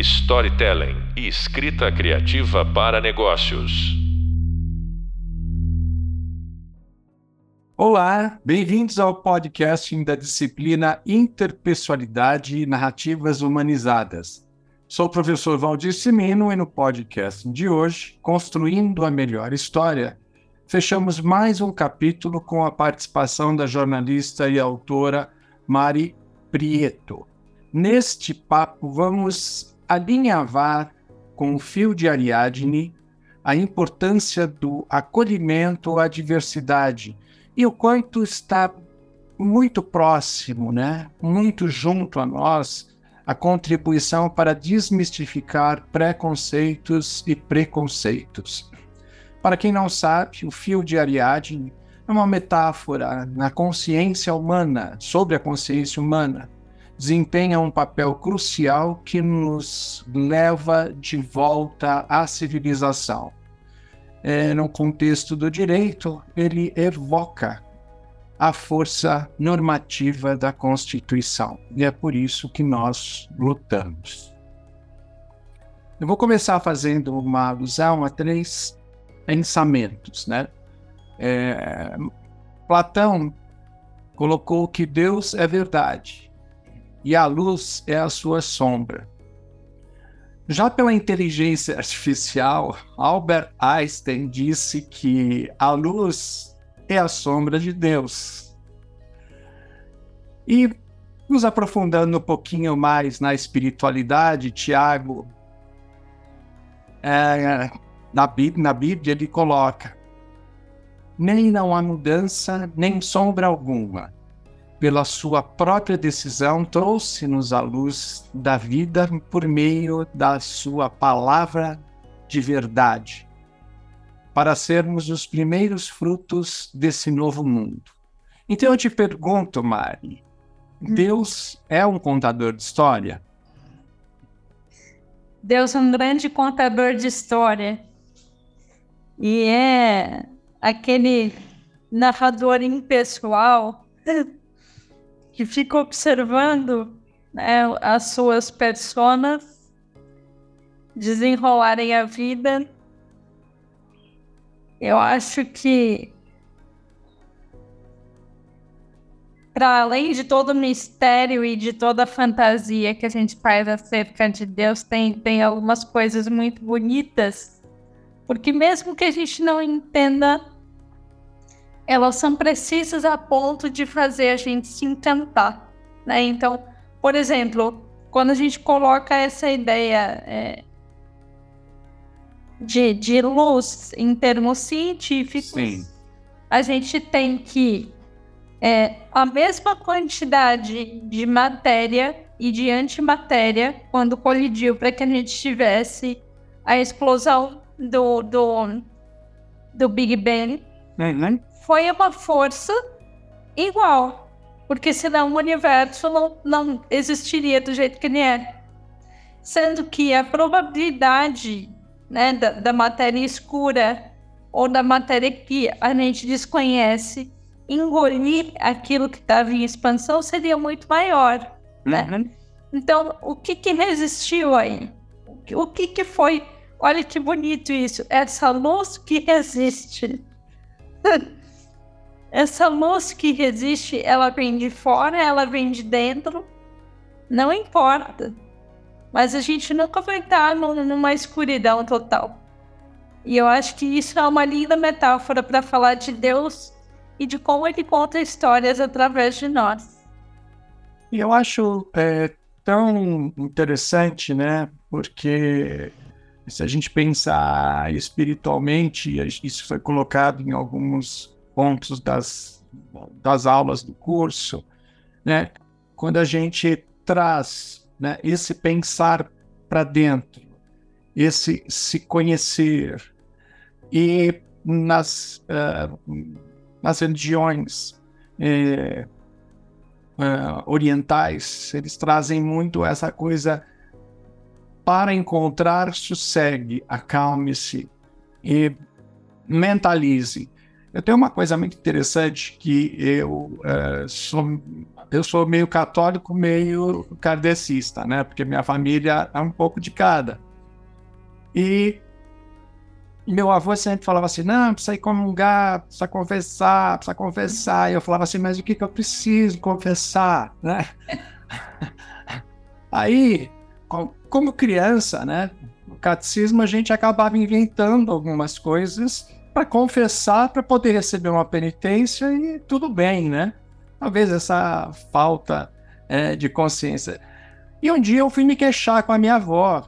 storytelling e escrita criativa para negócios. Olá, bem-vindos ao podcast da disciplina Interpessoalidade e Narrativas Humanizadas. Sou o professor Valdir Simino e no podcast de hoje, Construindo a Melhor História, fechamos mais um capítulo com a participação da jornalista e autora Mari Prieto. Neste papo, vamos alinhavar com o fio de Ariadne a importância do acolhimento à diversidade e o quanto está muito próximo, né? muito junto a nós, a contribuição para desmistificar preconceitos e preconceitos. Para quem não sabe, o fio de Ariadne é uma metáfora na consciência humana, sobre a consciência humana, desempenha um papel crucial que nos leva de volta à civilização. É, no contexto do direito, ele evoca a força normativa da Constituição. E é por isso que nós lutamos. Eu vou começar fazendo uma alusão a três pensamentos. Né? É, Platão colocou que Deus é verdade e a luz é a sua sombra. Já pela inteligência artificial, Albert Einstein disse que a luz é a sombra de Deus. E nos aprofundando um pouquinho mais na espiritualidade, Tiago, é, na, Bíblia, na Bíblia ele coloca: nem não há mudança, nem sombra alguma pela sua própria decisão, trouxe-nos a luz da vida por meio da sua palavra de verdade, para sermos os primeiros frutos desse novo mundo. Então eu te pergunto, Mari, hum. Deus é um contador de história? Deus é um grande contador de história. E é aquele narrador impessoal que fica observando né, as suas personas desenrolarem a vida. Eu acho que para além de todo o mistério e de toda a fantasia que a gente faz acerca de Deus, tem, tem algumas coisas muito bonitas. Porque mesmo que a gente não entenda elas são precisas a ponto de fazer a gente se encantar, né? Então, por exemplo, quando a gente coloca essa ideia é, de, de luz em termos científicos, Sim. a gente tem que é, a mesma quantidade de matéria e de antimatéria quando colidiu para que a gente tivesse a explosão do, do, do Big Bang. Uhum foi uma força igual. Porque senão o universo não, não existiria do jeito que ele é. Sendo que a probabilidade né, da, da matéria escura ou da matéria que a gente desconhece engolir aquilo que estava em expansão seria muito maior. Né? Uhum. Então, o que, que resistiu aí? O que, que foi? Olha que bonito isso. Essa luz que resiste. Essa luz que resiste, ela vem de fora, ela vem de dentro, não importa. Mas a gente nunca vai estar numa escuridão total. E eu acho que isso é uma linda metáfora para falar de Deus e de como ele conta histórias através de nós. E eu acho é, tão interessante, né? Porque se a gente pensar espiritualmente, isso foi colocado em alguns pontos das, das aulas do curso, né? Quando a gente traz né, esse pensar para dentro, esse se conhecer, e nas, uh, nas religiões uh, uh, orientais, eles trazem muito essa coisa para encontrar sossegue, acalme-se e mentalize. Eu tenho uma coisa muito interessante que eu uh, sou eu sou meio católico, meio kardecista, né? Porque minha família é um pouco de cada. E meu avô sempre falava assim: não, precisa ir comungar, precisa confessar, precisa confessar. E eu falava assim: mas o que, que eu preciso confessar, né? Aí, como criança, né? No catecismo a gente acabava inventando algumas coisas para confessar, para poder receber uma penitência e tudo bem, né? Talvez essa falta é, de consciência. E um dia eu fui me queixar com a minha avó.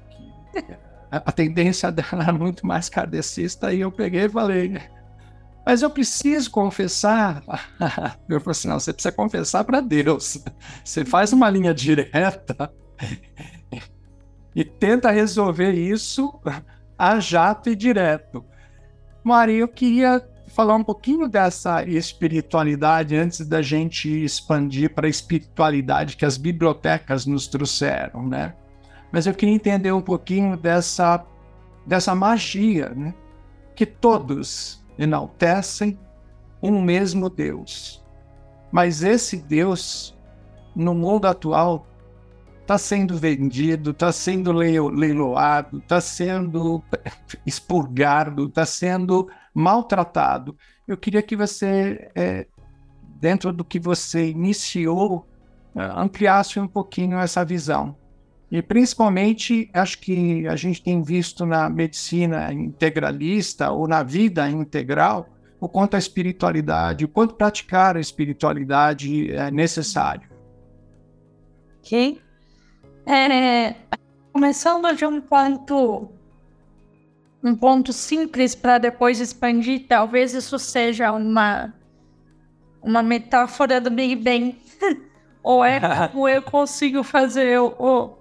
a tendência dela era muito mais kardecista, e eu peguei e falei, mas eu preciso confessar. Eu falei assim: não, você precisa confessar para Deus. Você faz uma linha direta e tenta resolver isso a jato e direto. Maria, eu queria falar um pouquinho dessa espiritualidade antes da gente expandir para a espiritualidade que as bibliotecas nos trouxeram, né? Mas eu queria entender um pouquinho dessa, dessa magia, né? Que todos enaltecem um mesmo Deus. Mas esse Deus, no mundo atual, está sendo vendido, está sendo leiloado, está sendo expurgado, está sendo maltratado. Eu queria que você, é, dentro do que você iniciou, é, ampliasse um pouquinho essa visão. E principalmente, acho que a gente tem visto na medicina integralista ou na vida integral o quanto a espiritualidade, o quanto praticar a espiritualidade é necessário. Ok. É, começando de um ponto um ponto simples para depois expandir, talvez isso seja uma uma metáfora do Big Bang. Ou é como eu consigo fazer o,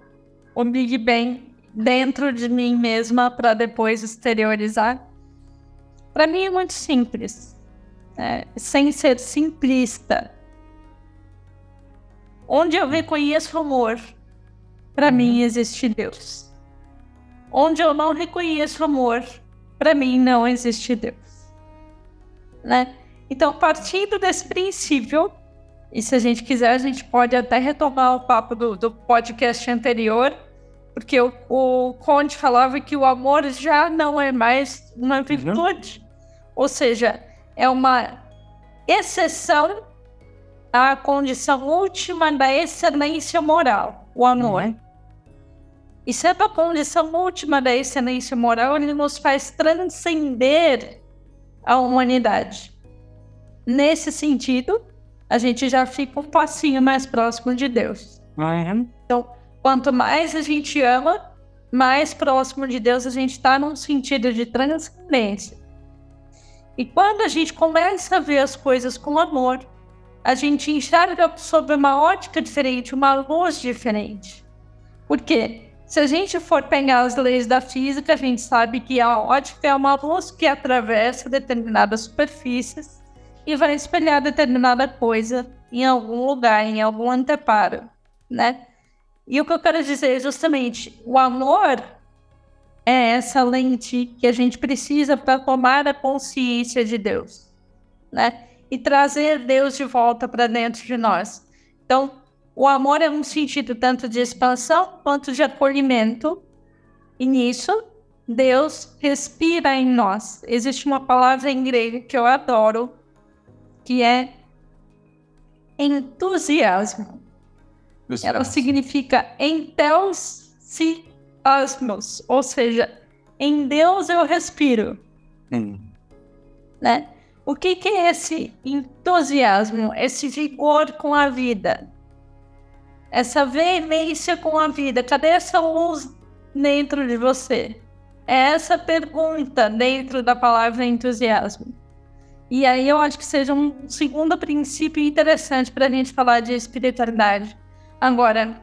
o Big Bang dentro de mim mesma para depois exteriorizar. Para mim é muito simples, é, sem ser simplista. Onde eu reconheço amor, para uhum. mim existe Deus. Onde eu não reconheço amor, para mim não existe Deus. Né? Então, partindo desse princípio, e se a gente quiser, a gente pode até retomar o papo do, do podcast anterior, porque o, o Conde falava que o amor já não é mais uma uhum. virtude. Uhum. Ou seja, é uma exceção à condição última da excelência moral, o amor. Uhum. E sendo a condição última da excelência moral, ele nos faz transcender a humanidade. Nesse sentido, a gente já fica um passinho mais próximo de Deus. Uhum. Então, quanto mais a gente ama, mais próximo de Deus a gente está num sentido de transcendência. E quando a gente começa a ver as coisas com amor, a gente enxerga sob uma ótica diferente, uma luz diferente. Por quê? Se a gente for pegar as leis da física, a gente sabe que a ótica é uma luz que atravessa determinadas superfícies e vai espelhar determinada coisa em algum lugar, em algum anteparo, né? E o que eu quero dizer é justamente o amor é essa lente que a gente precisa para tomar a consciência de Deus, né? E trazer Deus de volta para dentro de nós. Então, o amor é um sentido tanto de expansão quanto de acolhimento. E nisso, Deus respira em nós. Existe uma palavra em grego que eu adoro, que é entusiasmo. Ela significa entelsiasmos, ou seja, em Deus eu respiro. Hum. Né? O que, que é esse entusiasmo, esse vigor com a vida? essa veemência com a vida? Cadê essa luz dentro de você? É essa pergunta dentro da palavra entusiasmo. E aí eu acho que seja um segundo princípio interessante para a gente falar de espiritualidade. Agora,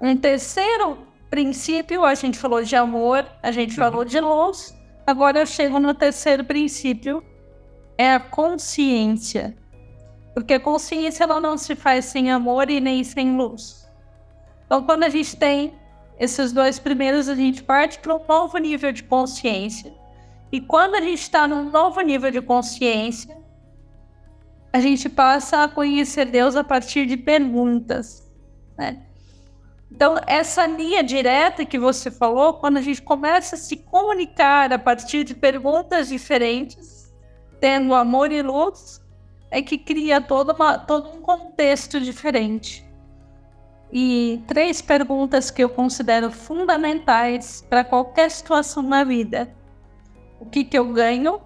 um terceiro princípio, a gente falou de amor, a gente uhum. falou de luz. Agora eu chego no terceiro princípio, é a consciência. Porque a consciência ela não se faz sem amor e nem sem luz. Então, quando a gente tem esses dois primeiros, a gente parte para um novo nível de consciência. E quando a gente está num novo nível de consciência, a gente passa a conhecer Deus a partir de perguntas, né? Então, essa linha direta que você falou, quando a gente começa a se comunicar a partir de perguntas diferentes, tendo amor e luz, é que cria todo, uma, todo um contexto diferente. E três perguntas que eu considero fundamentais para qualquer situação na vida: o que, que eu ganho,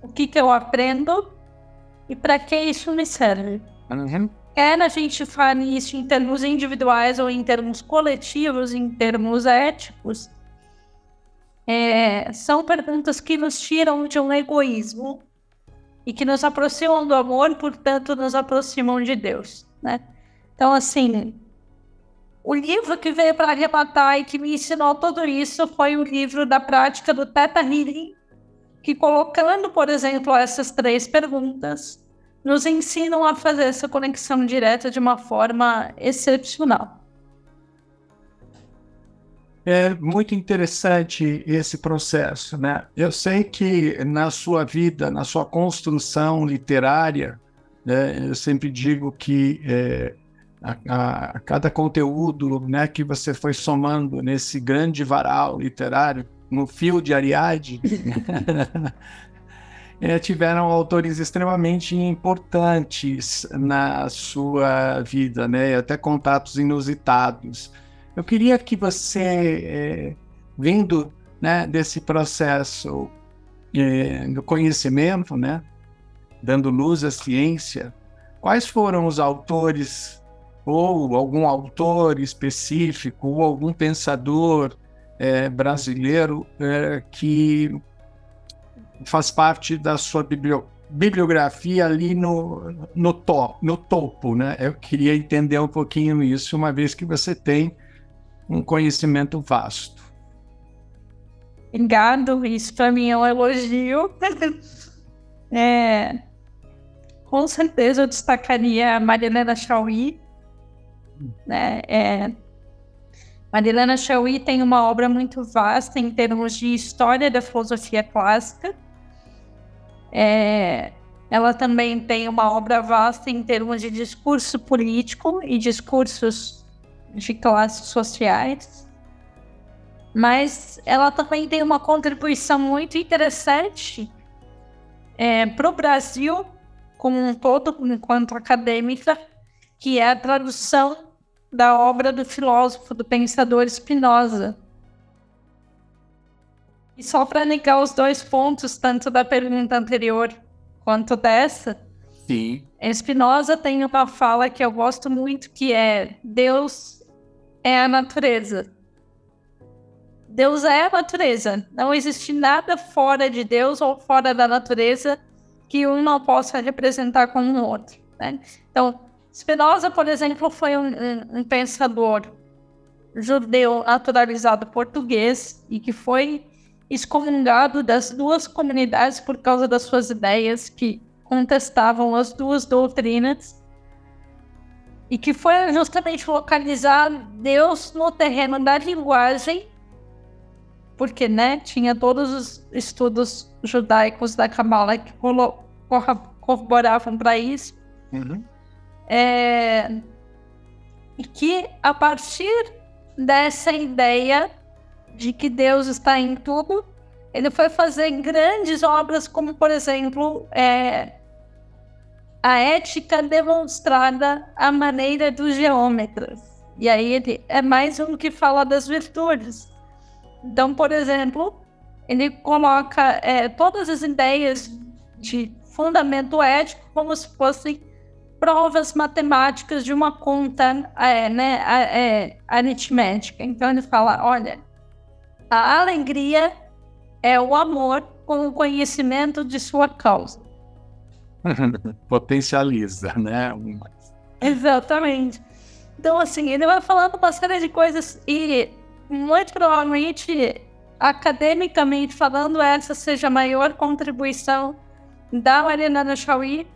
o que, que eu aprendo e para que isso me serve. Uhum. Quer a gente fale isso em termos individuais ou em termos coletivos, em termos éticos, é, são perguntas que nos tiram de um egoísmo e que nos aproximam do amor, portanto, nos aproximam de Deus, né? Então, assim, o livro que veio para arrematar e que me ensinou tudo isso foi o livro da prática do Teta Healing, que colocando, por exemplo, essas três perguntas, nos ensinam a fazer essa conexão direta de uma forma excepcional. É muito interessante esse processo, né? Eu sei que na sua vida, na sua construção literária, né, eu sempre digo que é, a, a, cada conteúdo né, que você foi somando nesse grande varal literário, no fio de Ariadne, é, tiveram autores extremamente importantes na sua vida, né? Até contatos inusitados. Eu queria que você, é, vindo né, desse processo é, do conhecimento, né, dando luz à ciência, quais foram os autores ou algum autor específico ou algum pensador é, brasileiro é, que faz parte da sua biblio, bibliografia ali no, no, top, no topo, né? Eu queria entender um pouquinho isso, uma vez que você tem um conhecimento vasto. Obrigado, isso para mim é um elogio. é, com certeza eu destacaria a Marilena Chauí. Né? É, Marilena Chauí tem uma obra muito vasta em termos de história da filosofia clássica. É, ela também tem uma obra vasta em termos de discurso político e discursos de classes sociais. Mas ela também tem uma contribuição muito interessante é, para o Brasil como um todo, enquanto acadêmica, que é a tradução da obra do filósofo, do pensador Spinoza, e só para negar os dois pontos, tanto da pergunta anterior quanto dessa, Sim. Spinoza tem uma fala que eu gosto muito, que é Deus é a natureza. Deus é a natureza. Não existe nada fora de Deus ou fora da natureza que um não possa representar como o outro. Né? Então, Spinoza, por exemplo, foi um, um, um pensador judeu naturalizado português e que foi excomungado das duas comunidades por causa das suas ideias que contestavam as duas doutrinas e que foi justamente localizar Deus no terreno da linguagem, porque né, tinha todos os estudos judaicos da Kabbalah que corroboravam para isso. Uhum. É, e que a partir dessa ideia de que Deus está em tudo, ele foi fazer grandes obras, como, por exemplo, é, a ética demonstrada à maneira dos geômetras. E aí ele é mais um que fala das virtudes. Então, por exemplo, ele coloca é, todas as ideias de fundamento ético como se fossem provas matemáticas de uma conta é, né, é, aritmética. Então ele fala, olha, a alegria é o amor com o conhecimento de sua causa. Potencializa, né? Exatamente. Então, assim, ele vai falando uma série de coisas e muito provavelmente, academicamente falando, essa seja a maior contribuição da Mariana Chauí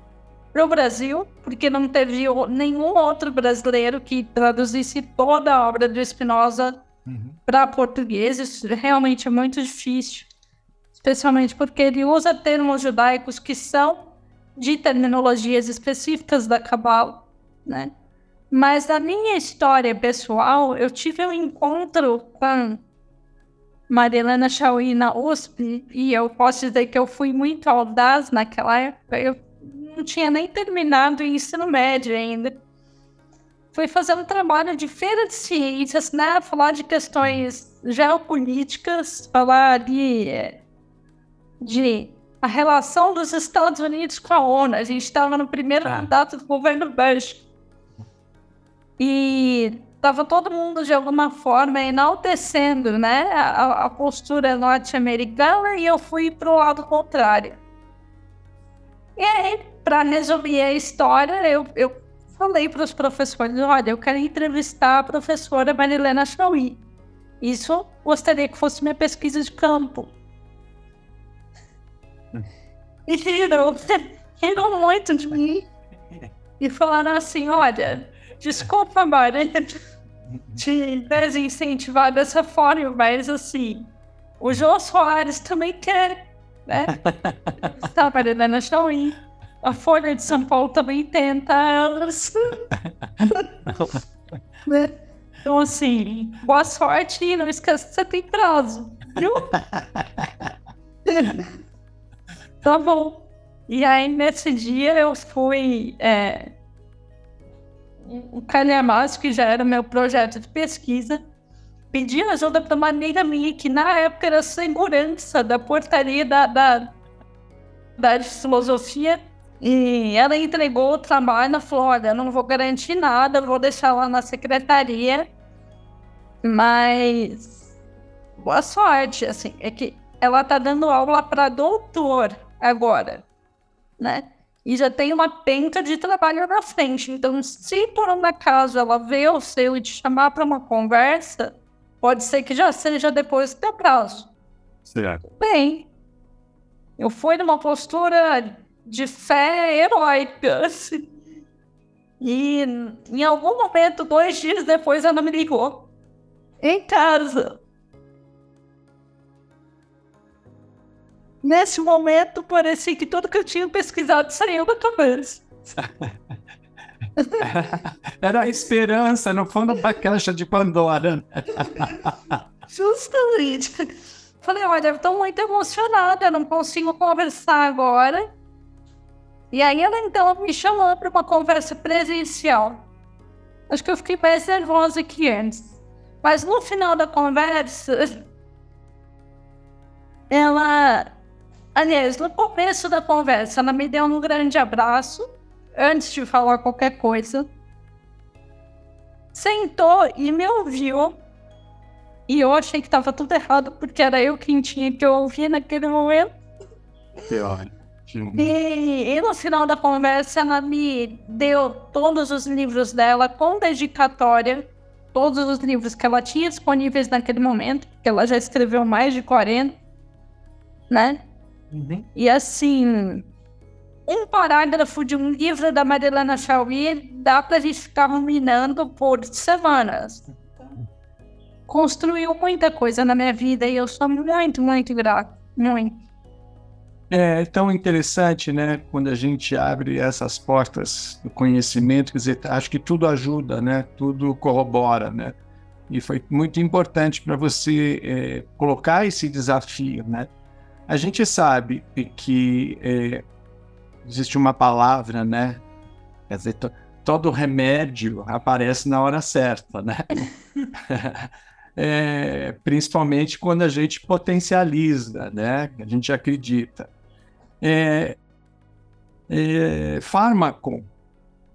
para o Brasil, porque não teve nenhum outro brasileiro que traduzisse toda a obra do Spinoza Uhum. Para português, isso realmente é muito difícil, especialmente porque ele usa termos judaicos que são de terminologias específicas da Cabala, né? Mas na minha história pessoal, eu tive um encontro com Marilena Chauí na USP e eu posso dizer que eu fui muito audaz naquela época. Eu não tinha nem terminado o ensino médio ainda. Fui fazer um trabalho de feira de ciências, né? Falar de questões geopolíticas, falar de, de a relação dos Estados Unidos com a ONU. A gente estava no primeiro ah. mandato do governo Bush. E estava todo mundo, de alguma forma, enaltecendo né, a, a postura norte-americana e eu fui para o lado contrário. E aí, para resumir a história, eu, eu falei para os professores: olha, eu quero entrevistar a professora Marilena Chauí. Isso gostaria que fosse minha pesquisa de campo. E riram, riram muito de mim. E falaram assim: olha, Desculpa, Mari, te desincentivar dessa forma, mas assim, o João Soares também quer, né? Está Marilena Chauí. A Folha de São Paulo também tenta elas. né? Então, assim, boa sorte e não esqueça que você tem prazo, viu? Tá bom. E aí, nesse dia, eu fui. É, o calhamaço, que já era meu projeto de pesquisa, pedi ajuda para uma amiga minha, que na época era segurança da portaria da, da, da filosofia, e ela entregou o trabalho na olha, não vou garantir nada, vou deixar lá na secretaria, mas boa sorte, assim, é que ela tá dando aula para doutor agora, né? e já tem uma penca de trabalho na frente. Então, se por um acaso ela vê o seu e te chamar para uma conversa, pode ser que já seja depois do teu prazo. Certo. Bem, eu fui numa postura de fé heróica. E em algum momento, dois dias depois, ela me ligou. Em casa. Nesse momento, parecia que tudo que eu tinha pesquisado saiu da cabeça. Era a esperança no fundo da caixa de Pandora. Justamente. Falei, olha, estou muito emocionada, não consigo conversar agora. E aí ela então me chamou para uma conversa presencial. Acho que eu fiquei mais nervosa que antes. Mas no final da conversa, ela Aliás, no começo da conversa, ela me deu um grande abraço, antes de falar qualquer coisa. Sentou e me ouviu. E eu achei que estava tudo errado, porque era eu quem tinha que ouvir naquele momento. Pior. E, e no final da conversa, ela me deu todos os livros dela com dedicatória, todos os livros que ela tinha disponíveis naquele momento, que ela já escreveu mais de 40, né? Uhum. E assim, um parágrafo de um livro da Marilena Chauí dá para a gente ficar ruminando por semanas. Construiu muita coisa na minha vida e eu sou muito, muito grato. Muito. É tão interessante, né? Quando a gente abre essas portas do conhecimento, quer dizer, acho que tudo ajuda, né? Tudo corrobora, né? E foi muito importante para você é, colocar esse desafio, né? A gente sabe que é, existe uma palavra, né? Quer dizer, to, todo remédio aparece na hora certa, né? é, principalmente quando a gente potencializa, né? A gente acredita. É, é, fármaco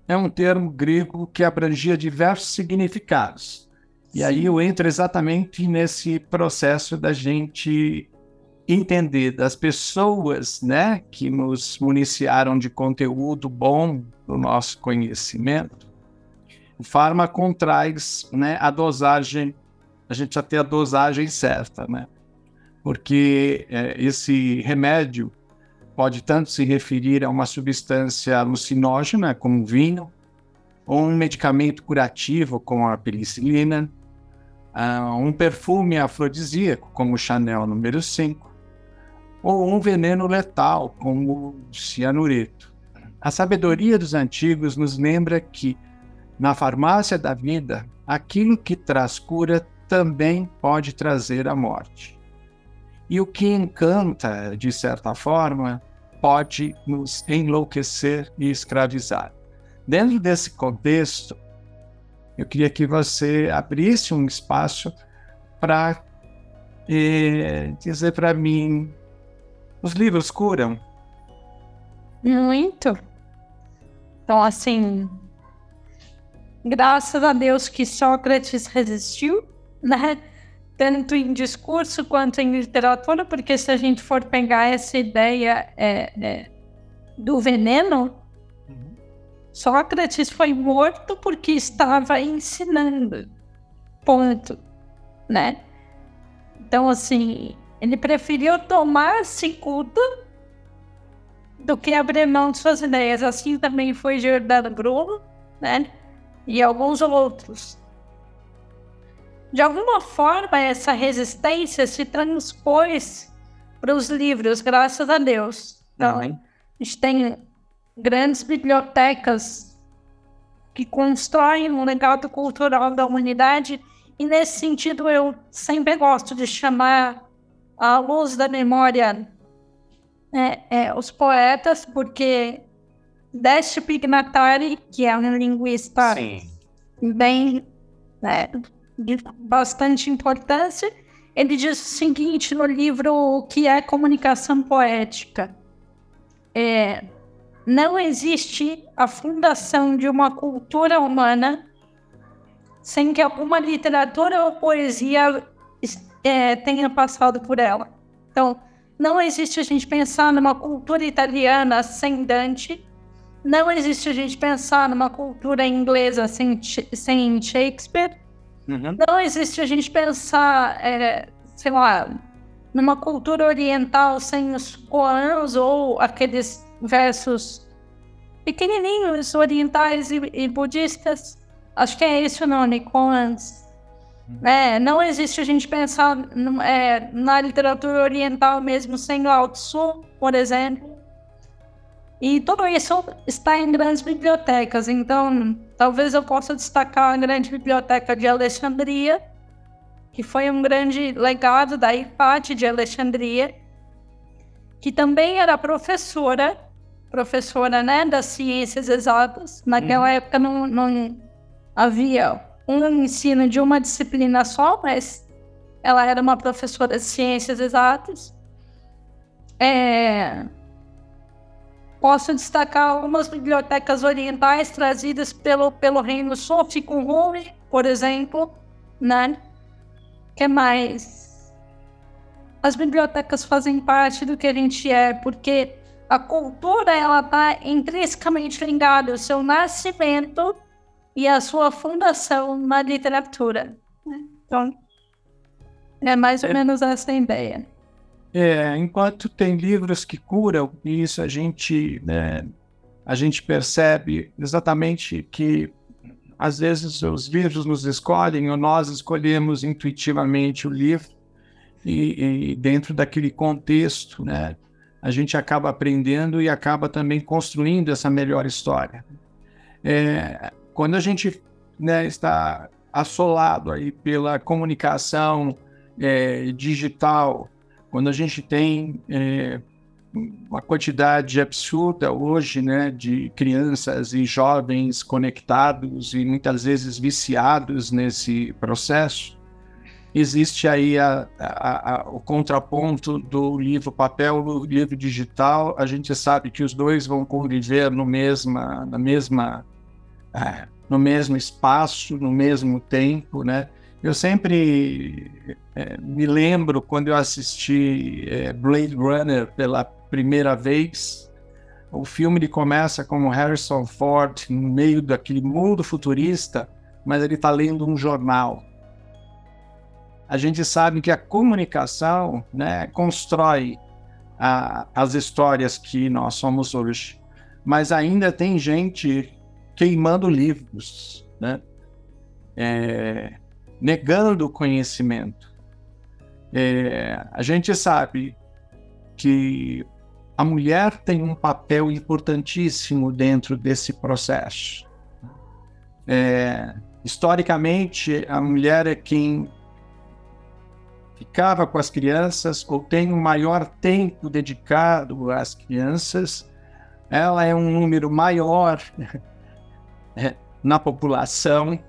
é um termo grego que abrangia diversos significados. E aí eu entro exatamente nesse processo da gente entender das pessoas né, que nos municiaram de conteúdo bom do nosso conhecimento, o fármaco traz né, a dosagem, a gente já tem a dosagem certa, né? Porque é, esse remédio pode tanto se referir a uma substância alucinógena, como vinho, ou um medicamento curativo, como a penicilina, uh, um perfume afrodisíaco, como o Chanel número 5, ou um veneno letal, como o cianureto. A sabedoria dos antigos nos lembra que, na farmácia da vida, aquilo que traz cura também pode trazer a morte. E o que encanta, de certa forma, pode nos enlouquecer e escravizar. Dentro desse contexto, eu queria que você abrisse um espaço para eh, dizer para mim: os livros curam? Muito. Então, assim, graças a Deus que Sócrates resistiu, né? tanto em discurso quanto em literatura, porque se a gente for pegar essa ideia é, é, do veneno. Sócrates foi morto porque estava ensinando. Ponto. Né? Então, assim, ele preferiu tomar cicuta do que abrir mão de suas ideias. Assim também foi Giordano Bruno, né? E alguns outros de alguma forma, essa resistência se transpôs para os livros, graças a Deus. Então, uhum. a gente tem grandes bibliotecas que constroem um legado cultural da humanidade, e nesse sentido eu sempre gosto de chamar a luz da memória é, é, os poetas, porque Deste Pignatari, que é um linguista Sim. bem né, de bastante importância. Ele diz o seguinte no livro O que é comunicação poética. É, não existe a fundação de uma cultura humana sem que alguma literatura ou poesia é, tenha passado por ela. Então, não existe a gente pensar numa cultura italiana sem Dante, não existe a gente pensar numa cultura inglesa sem, sem Shakespeare, Uhum. Não existe a gente pensar, é, sei lá, numa cultura oriental sem os koans ou aqueles versos pequenininhos orientais e, e budistas. Acho que é isso o nome, koans. Uhum. É, não existe a gente pensar é, na literatura oriental mesmo sem Lao Tzu, por exemplo. E tudo isso está em grandes bibliotecas, então talvez eu possa destacar a grande biblioteca de Alexandria, que foi um grande legado da Hipate de Alexandria, que também era professora, professora né, das ciências exatas. Naquela uhum. época não, não havia um ensino de uma disciplina só, mas ela era uma professora de ciências exatas. É, Posso destacar algumas bibliotecas orientais trazidas pelo, pelo reino Sofi Rumi, por exemplo, né? que mais? As bibliotecas fazem parte do que a gente é, porque a cultura ela está intrinsecamente ligada ao seu nascimento e à sua fundação na literatura. Né? Então, é mais ou é. menos essa a ideia. É, enquanto tem livros que curam, isso a gente, né, a gente percebe exatamente que às vezes os livros nos escolhem ou nós escolhemos intuitivamente o livro e, e dentro daquele contexto, né, a gente acaba aprendendo e acaba também construindo essa melhor história. É, quando a gente né, está assolado aí pela comunicação é, digital, quando a gente tem é, uma quantidade absurda hoje né, de crianças e jovens conectados e muitas vezes viciados nesse processo, existe aí a, a, a, o contraponto do livro papel e livro digital. A gente sabe que os dois vão conviver no mesma, na mesma, é, no mesmo espaço, no mesmo tempo, né? Eu sempre é, me lembro quando eu assisti é, Blade Runner pela primeira vez. O filme ele começa com Harrison Ford no meio daquele mundo futurista, mas ele está lendo um jornal. A gente sabe que a comunicação né, constrói a, as histórias que nós somos hoje, mas ainda tem gente queimando livros, né? É, negando o conhecimento. É, a gente sabe que a mulher tem um papel importantíssimo dentro desse processo. É, historicamente, a mulher é quem ficava com as crianças ou tem o um maior tempo dedicado às crianças. Ela é um número maior né, na população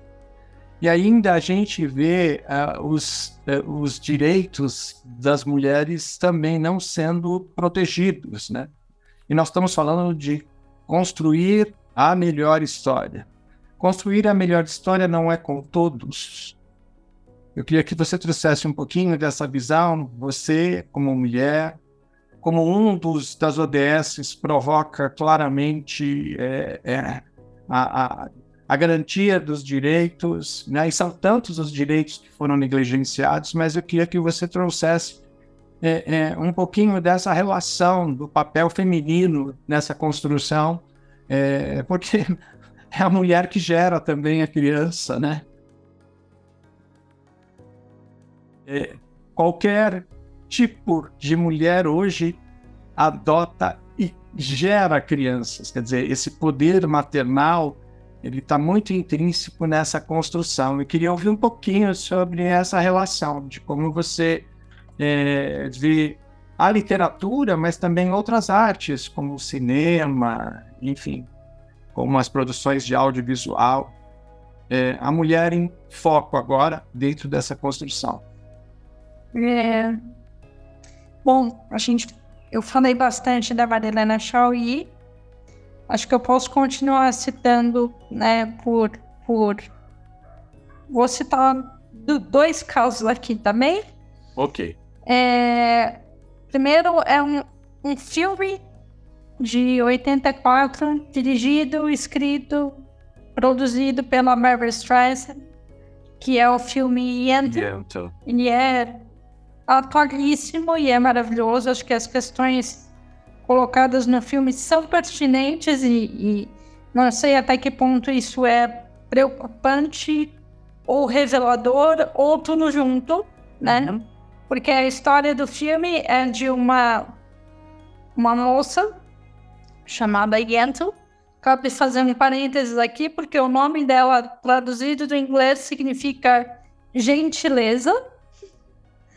e ainda a gente vê uh, os, uh, os direitos das mulheres também não sendo protegidos, né? E nós estamos falando de construir a melhor história. Construir a melhor história não é com todos. Eu queria que você trouxesse um pouquinho dessa visão, você como mulher, como um dos das ODSs provoca claramente é, é, a, a a garantia dos direitos, né? e são tantos os direitos que foram negligenciados, mas eu queria que você trouxesse é, é, um pouquinho dessa relação do papel feminino nessa construção, é, porque é a mulher que gera também a criança, né? É, qualquer tipo de mulher hoje adota gera crianças, quer dizer, esse poder maternal ele está muito intrínseco nessa construção. Eu queria ouvir um pouquinho sobre essa relação, de como você é, vê a literatura, mas também outras artes, como o cinema, enfim, como as produções de audiovisual. É, a mulher em foco agora dentro dessa construção. É... Bom, a gente, eu falei bastante da Marilena Chauí, Acho que eu posso continuar citando, né, por, por... Vou citar dois casos aqui também. Ok. É... Primeiro é um, um filme de 84, dirigido, escrito, produzido pela Barbara Streisand, que é o filme Yentl. Yentl. Ele é atualíssimo e é maravilhoso. Acho que as questões colocadas no filme são pertinentes e, e não sei até que ponto isso é preocupante ou revelador ou tudo junto, né? Uhum. Porque a história do filme é de uma uma moça chamada Yentl. Cabe fazer um parênteses aqui, porque o nome dela, traduzido do inglês, significa gentileza.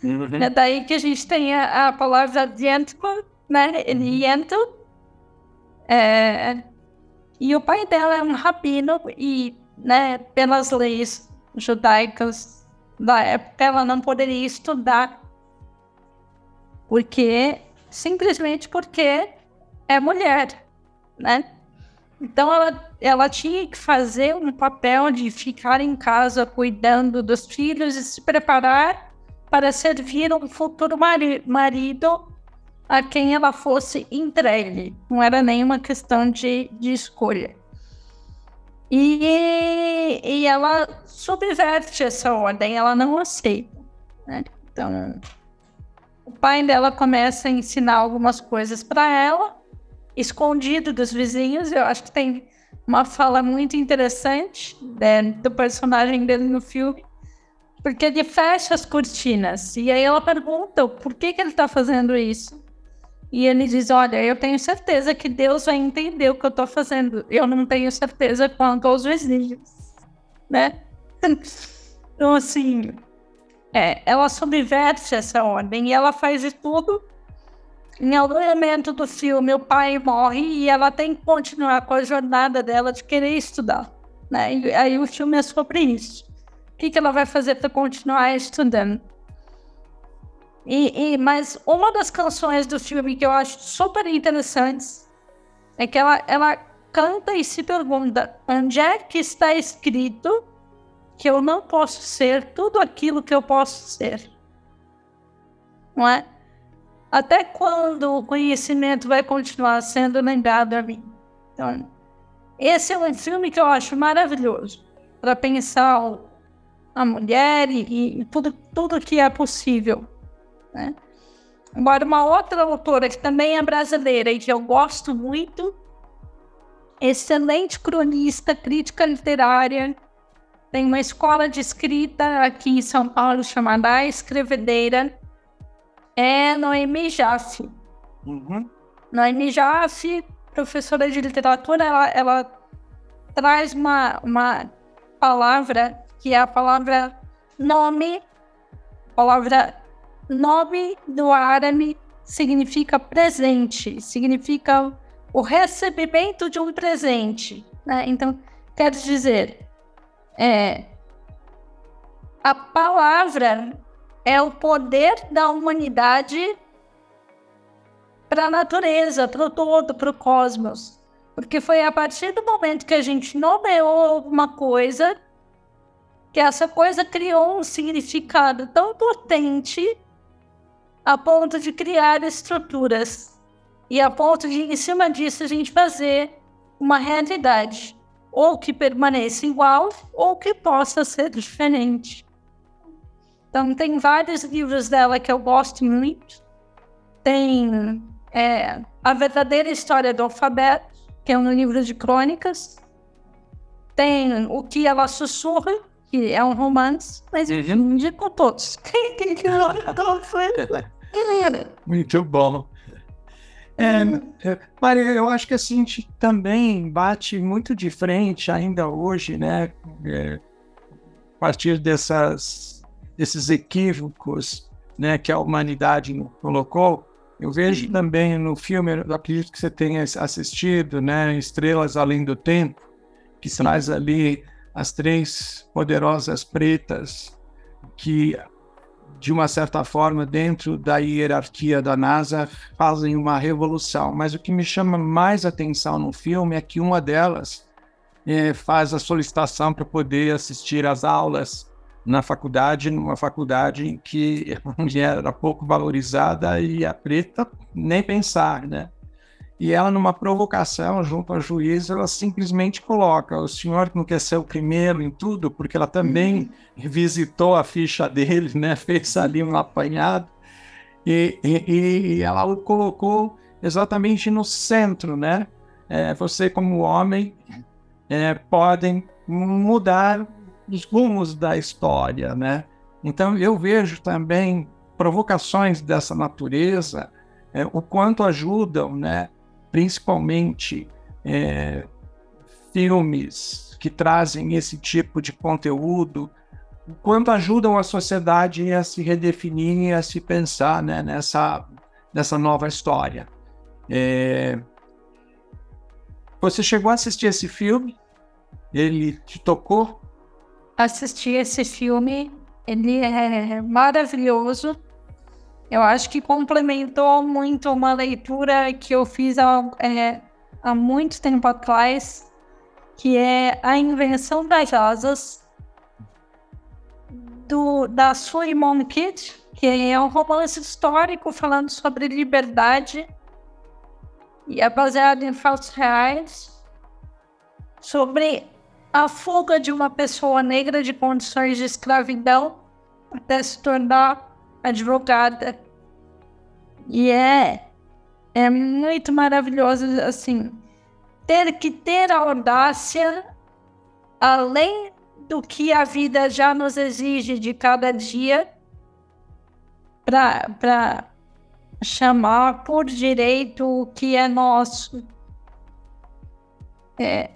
Uhum. É daí que a gente tem a, a palavra gentleman, né? Liento. Uhum. É, e o pai dela é um rabino e, né, pelas leis judaicas da época, ela não poderia estudar. Porque, simplesmente porque é mulher, né? Então ela, ela tinha que fazer um papel de ficar em casa cuidando dos filhos e se preparar para servir um futuro mari marido a quem ela fosse entregue. Não era nenhuma questão de, de escolha. E, e ela subverte essa ordem, ela não aceita. Né? Então, o pai dela começa a ensinar algumas coisas para ela, escondido dos vizinhos. Eu acho que tem uma fala muito interessante né, do personagem dele no filme, porque ele fecha as cortinas. E aí ela pergunta por que, que ele está fazendo isso. E ele diz: Olha, eu tenho certeza que Deus vai entender o que eu estou fazendo. Eu não tenho certeza quanto aos vizinhos, né? Então, assim, é, ela subverte essa ordem e ela faz isso tudo. Em algum momento do filme, o pai morre e ela tem que continuar com a jornada dela de querer estudar. Né? E aí o filme é sobre isso. Que, que ela vai fazer para continuar estudando? E, e, mas uma das canções do filme que eu acho super interessantes é que ela, ela canta e se pergunta: onde é que está escrito que eu não posso ser tudo aquilo que eu posso ser? Não é? Até quando o conhecimento vai continuar sendo lembrado a mim? Então, esse é um filme que eu acho maravilhoso para pensar a mulher e, e tudo, tudo que é possível né? Agora, uma outra autora que também é brasileira e que eu gosto muito, excelente cronista, crítica literária, tem uma escola de escrita aqui em São Paulo chamada A Escrevedeira, é Noemi Jaffe. Uhum. Na NJAF, professora de literatura, ela, ela traz uma, uma palavra que é a palavra nome, palavra nome do árabe significa presente, significa o recebimento de um presente. Né? Então, quer dizer, é, a palavra é o poder da humanidade para a natureza, para o todo, para o cosmos. Porque foi a partir do momento que a gente nomeou alguma coisa que essa coisa criou um significado tão potente a ponto de criar estruturas e a ponto de, em cima disso, a gente fazer uma realidade ou que permaneça igual ou que possa ser diferente. Então, tem vários livros dela que eu gosto muito. Tem é, A Verdadeira História do Alfabeto, que é um livro de crônicas. Tem O Que Ela Sussurra, que é um romance, mas eu uhum. indico todos. Muito bom. É, é, Maria, eu acho que assim, a gente também bate muito de frente ainda hoje, né? É, a partir dessas, desses equívocos né, que a humanidade colocou. Eu vejo uhum. também no filme, eu acredito que você tenha assistido, né? Estrelas Além do Tempo, que Sim. traz ali as três poderosas pretas que de uma certa forma, dentro da hierarquia da NASA, fazem uma revolução. Mas o que me chama mais atenção no filme é que uma delas é, faz a solicitação para poder assistir às aulas na faculdade, numa faculdade que era pouco valorizada e a preta nem pensar, né? E ela, numa provocação junto ao juiz, ela simplesmente coloca: o senhor não quer ser o primeiro em tudo, porque ela também uhum. visitou a ficha dele, né? fez ali um apanhado, e, e, e ela o colocou exatamente no centro, né? É, você, como homem, é, podem mudar os rumos da história, né? Então, eu vejo também provocações dessa natureza, é, o quanto ajudam, né? Principalmente é, filmes que trazem esse tipo de conteúdo, quanto ajudam a sociedade a se redefinir e a se pensar né, nessa, nessa nova história. É... Você chegou a assistir esse filme? Ele te tocou? Assisti esse filme, ele é maravilhoso. Eu acho que complementou muito uma leitura que eu fiz há, é, há muito tempo atrás, que é A Invenção das Asas, do, da Sue Monk, que é um romance histórico falando sobre liberdade e é baseado em fatos reais, sobre a fuga de uma pessoa negra de condições de escravidão até se tornar advogada. E é, é muito maravilhoso, assim, ter que ter a audácia, além do que a vida já nos exige de cada dia, para chamar por direito o que é nosso. É,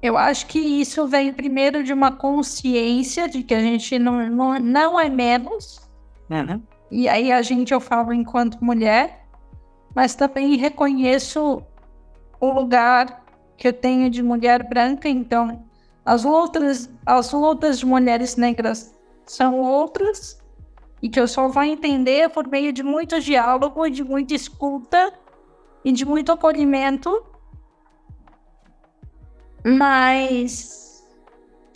eu acho que isso vem primeiro de uma consciência de que a gente não, não, não é menos. Uhum. E aí a gente, eu falo enquanto mulher, mas também reconheço o lugar que eu tenho de mulher branca. Então, as outras, as outras mulheres negras são outras e que eu só vou entender por meio de muito diálogo, de muita escuta e de muito acolhimento mas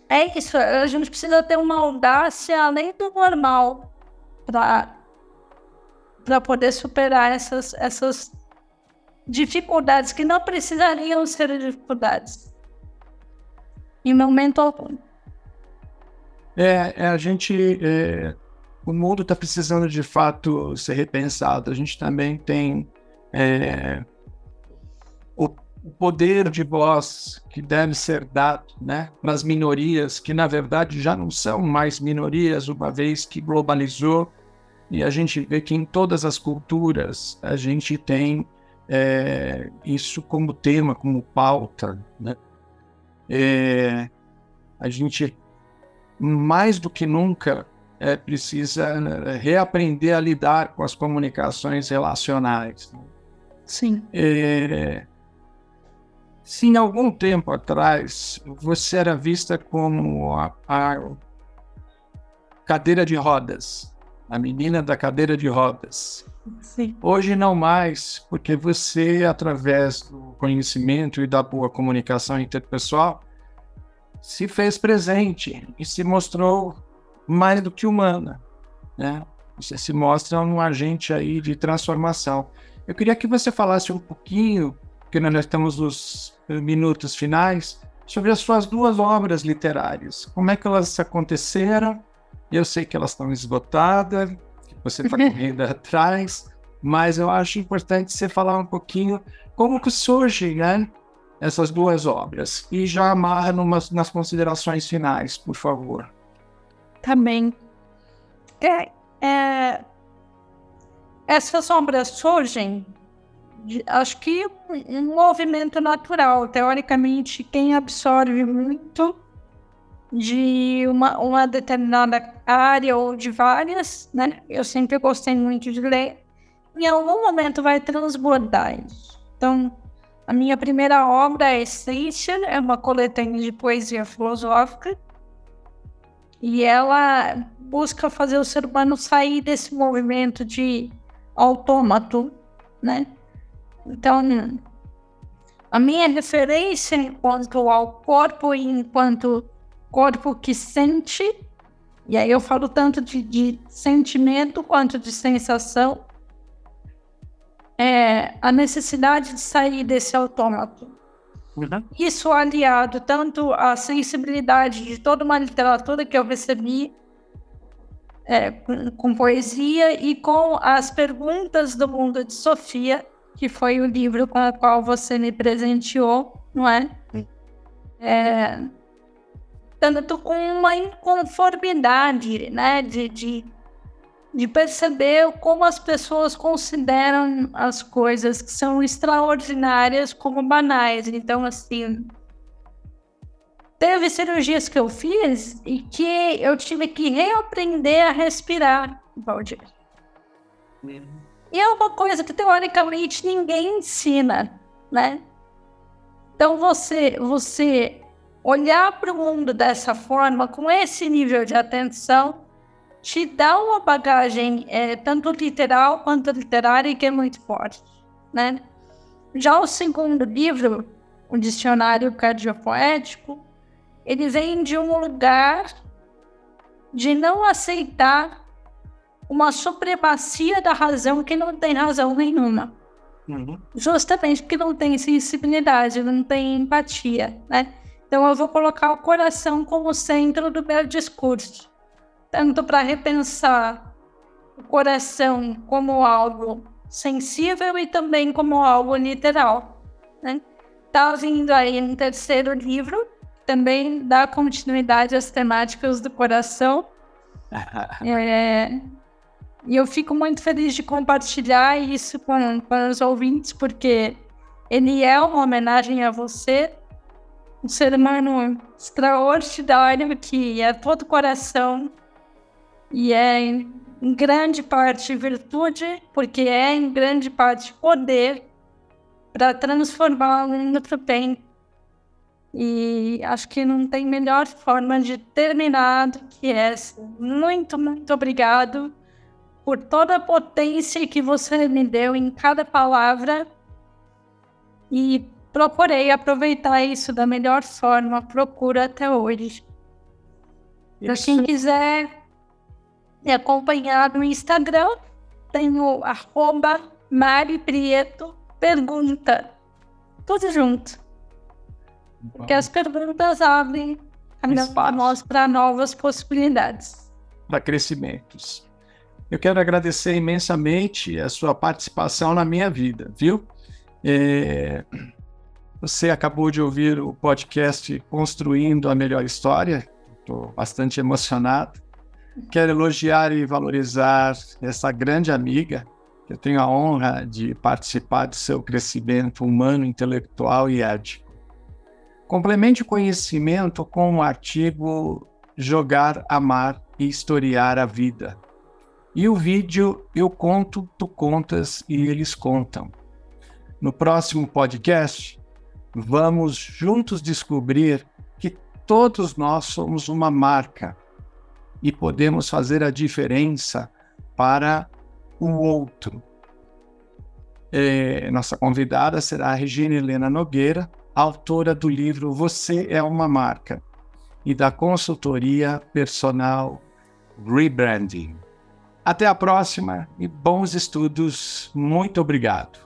é isso, a gente precisa ter uma audácia além do normal para poder superar essas, essas dificuldades que não precisariam ser dificuldades. Em momento algum. É, é a gente. É, o mundo está precisando de fato ser repensado. A gente também tem é, o poder de voz que deve ser dado né, para as minorias, que na verdade já não são mais minorias, uma vez que globalizou e a gente vê que em todas as culturas a gente tem é, isso como tema, como pauta. Né? É, a gente, mais do que nunca, é, precisa né, reaprender a lidar com as comunicações relacionais. Né? Sim. É, se em algum tempo atrás você era vista como a, a cadeira de rodas, a menina da cadeira de rodas. Sim. Hoje não mais, porque você, através do conhecimento e da boa comunicação interpessoal, se fez presente e se mostrou mais do que humana, né? Você se mostra um agente aí de transformação. Eu queria que você falasse um pouquinho, porque nós estamos nos minutos finais, sobre as suas duas obras literárias. Como é que elas aconteceram eu sei que elas estão esgotadas, que você está correndo atrás, mas eu acho importante você falar um pouquinho como que surgem né, essas duas obras. E já amarra numas, nas considerações finais, por favor. Também. É, é, essas obras surgem, acho que um movimento natural. Teoricamente, quem absorve muito de uma, uma determinada área ou de várias, né? Eu sempre gostei muito de ler. Em algum momento vai transbordar isso. Então, a minha primeira obra é Essência, é uma coletânea de poesia filosófica. E ela busca fazer o ser humano sair desse movimento de autômato, né? Então, a minha referência enquanto ao corpo e enquanto corpo que sente, e aí eu falo tanto de, de sentimento quanto de sensação, é a necessidade de sair desse autômato. Uhum. Isso aliado tanto à sensibilidade de toda uma literatura que eu recebi é, com, com, poesia e com as perguntas do mundo de Sofia, que foi o livro com o qual você me presenteou, não é? é tanto com uma inconformidade, né, de, de, de perceber como as pessoas consideram as coisas que são extraordinárias como banais. Então, assim, teve cirurgias que eu fiz e que eu tive que reaprender a respirar, Valdir. E é uma coisa que teoricamente ninguém ensina, né? Então você, você olhar para o mundo dessa forma, com esse nível de atenção, te dá uma bagagem é, tanto literal quanto literária que é muito forte, né? Já o segundo livro, o Dicionário Cardiopoético, ele vem de um lugar de não aceitar uma supremacia da razão que não tem razão nenhuma. Uhum. Justamente porque não tem sensibilidade, não tem empatia, né? Então, eu vou colocar o coração como centro do meu discurso, tanto para repensar o coração como algo sensível e também como algo literal. Né? Tá vindo aí um terceiro livro, também dá continuidade às temáticas do coração. é, e eu fico muito feliz de compartilhar isso com, com os ouvintes, porque ele é uma homenagem a você, um ser humano extraordinário que é todo coração e é em grande parte virtude, porque é em grande parte poder para transformar o mundo para o bem. E acho que não tem melhor forma de terminar do que essa. Muito, muito obrigado por toda a potência que você me deu em cada palavra e procurei aproveitar isso da melhor forma, procuro até hoje. Para quem quiser me acompanhar no Instagram, tenho arroba Mari Prieto Pergunta. Tudo junto. Porque as perguntas abrem nós para novas possibilidades. Para crescimentos. Eu quero agradecer imensamente a sua participação na minha vida, viu? É, você acabou de ouvir o podcast Construindo a Melhor História. Estou bastante emocionado. Quero elogiar e valorizar essa grande amiga, eu tenho a honra de participar do seu crescimento humano, intelectual e ético. Complemente o conhecimento com o artigo Jogar, Amar e Historiar a Vida. E o vídeo Eu Conto, Tu Contas e Eles Contam. No próximo podcast, vamos juntos descobrir que todos nós somos uma marca e podemos fazer a diferença para o outro. É, nossa convidada será a Regina Helena Nogueira, autora do livro Você é uma Marca e da consultoria personal Rebranding. Até a próxima e bons estudos. Muito obrigado.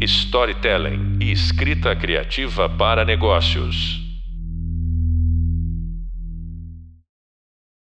Storytelling e escrita criativa para negócios.